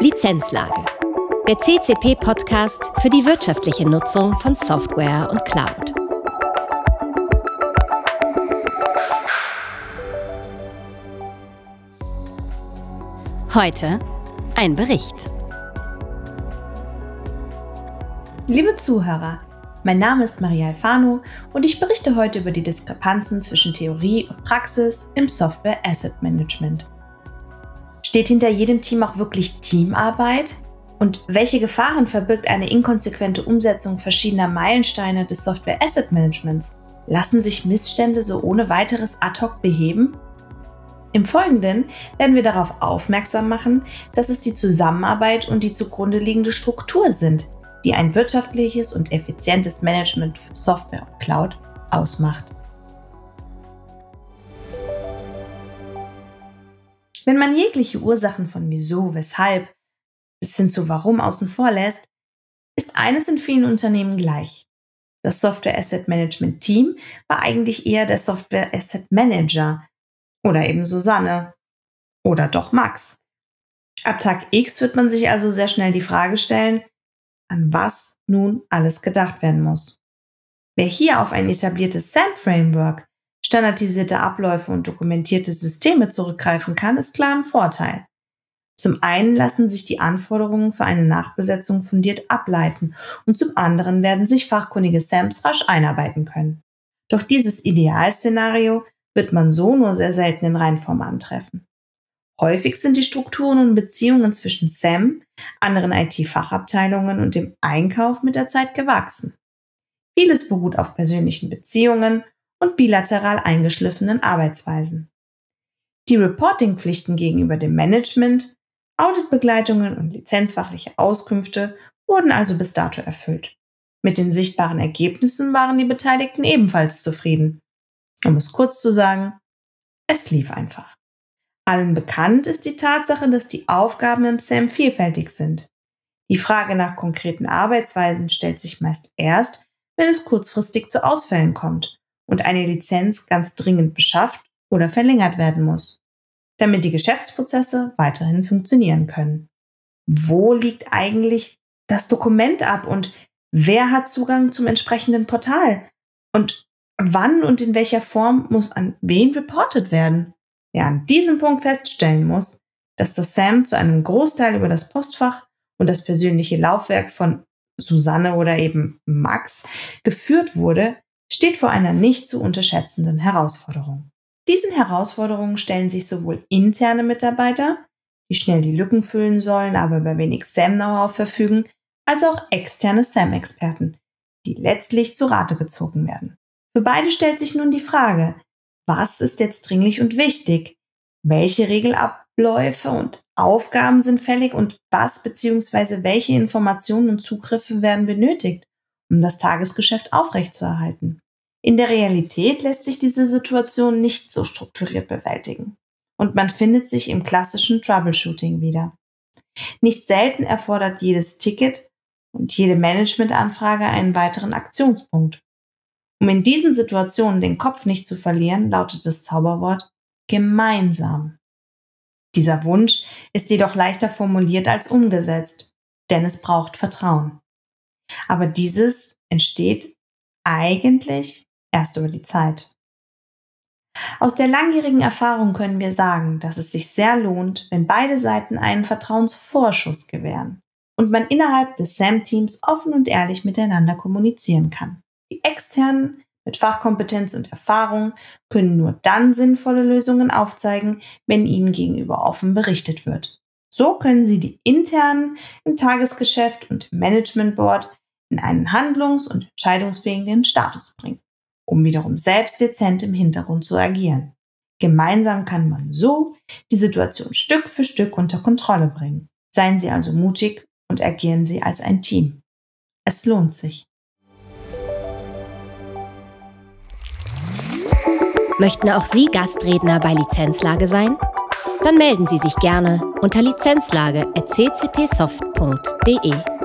Lizenzlage. Der CCP-Podcast für die wirtschaftliche Nutzung von Software und Cloud. Heute ein Bericht. Liebe Zuhörer, mein Name ist Maria Alfano und ich berichte heute über die Diskrepanzen zwischen Theorie und Praxis im Software Asset Management. Steht hinter jedem Team auch wirklich Teamarbeit? Und welche Gefahren verbirgt eine inkonsequente Umsetzung verschiedener Meilensteine des Software Asset Managements? Lassen sich Missstände so ohne weiteres ad hoc beheben? Im Folgenden werden wir darauf aufmerksam machen, dass es die Zusammenarbeit und die zugrunde liegende Struktur sind, die ein wirtschaftliches und effizientes Management für Software und Cloud ausmacht. Wenn man jegliche Ursachen von wieso, weshalb bis hin zu warum außen vor lässt, ist eines in vielen Unternehmen gleich. Das Software Asset Management Team war eigentlich eher der Software Asset Manager oder eben Susanne oder doch Max. Ab Tag X wird man sich also sehr schnell die Frage stellen, an was nun alles gedacht werden muss. Wer hier auf ein etabliertes SAM-Framework standardisierte Abläufe und dokumentierte Systeme zurückgreifen kann, ist klar im Vorteil. Zum einen lassen sich die Anforderungen für eine Nachbesetzung fundiert ableiten und zum anderen werden sich fachkundige SAMs rasch einarbeiten können. Doch dieses Idealszenario wird man so nur sehr selten in Reinform antreffen. Häufig sind die Strukturen und Beziehungen zwischen SAM, anderen IT-Fachabteilungen und dem Einkauf mit der Zeit gewachsen. Vieles beruht auf persönlichen Beziehungen und bilateral eingeschliffenen Arbeitsweisen. Die Reporting-Pflichten gegenüber dem Management, Auditbegleitungen und lizenzfachliche Auskünfte wurden also bis dato erfüllt. Mit den sichtbaren Ergebnissen waren die Beteiligten ebenfalls zufrieden. Um es kurz zu sagen, es lief einfach. Allen bekannt ist die Tatsache, dass die Aufgaben im SAM vielfältig sind. Die Frage nach konkreten Arbeitsweisen stellt sich meist erst, wenn es kurzfristig zu Ausfällen kommt und eine Lizenz ganz dringend beschafft oder verlängert werden muss, damit die Geschäftsprozesse weiterhin funktionieren können. Wo liegt eigentlich das Dokument ab und wer hat Zugang zum entsprechenden Portal? Und wann und in welcher Form muss an wen reportet werden? Wer an diesem Punkt feststellen muss, dass das SAM zu einem Großteil über das Postfach und das persönliche Laufwerk von Susanne oder eben Max geführt wurde, steht vor einer nicht zu unterschätzenden Herausforderung. Diesen Herausforderungen stellen sich sowohl interne Mitarbeiter, die schnell die Lücken füllen sollen, aber über wenig SAM-Know-how verfügen, als auch externe SAM-Experten, die letztlich zu Rate gezogen werden. Für beide stellt sich nun die Frage, was ist jetzt dringlich und wichtig? Welche Regelabläufe und Aufgaben sind fällig und was bzw. welche Informationen und Zugriffe werden benötigt? Um das Tagesgeschäft aufrechtzuerhalten. In der Realität lässt sich diese Situation nicht so strukturiert bewältigen. Und man findet sich im klassischen Troubleshooting wieder. Nicht selten erfordert jedes Ticket und jede Managementanfrage einen weiteren Aktionspunkt. Um in diesen Situationen den Kopf nicht zu verlieren, lautet das Zauberwort gemeinsam. Dieser Wunsch ist jedoch leichter formuliert als umgesetzt, denn es braucht Vertrauen. Aber dieses entsteht eigentlich erst über die Zeit. Aus der langjährigen Erfahrung können wir sagen, dass es sich sehr lohnt, wenn beide Seiten einen Vertrauensvorschuss gewähren und man innerhalb des SAM-Teams offen und ehrlich miteinander kommunizieren kann. Die externen mit Fachkompetenz und Erfahrung können nur dann sinnvolle Lösungen aufzeigen, wenn ihnen gegenüber offen berichtet wird. So können sie die internen im Tagesgeschäft und im Management Board in einen handlungs- und entscheidungsfähigen Status bringen, um wiederum selbst dezent im Hintergrund zu agieren. Gemeinsam kann man so die Situation Stück für Stück unter Kontrolle bringen. Seien Sie also mutig und agieren Sie als ein Team. Es lohnt sich. Möchten auch Sie Gastredner bei Lizenzlage sein? Dann melden Sie sich gerne unter lizenzlage.ccpsoft.de.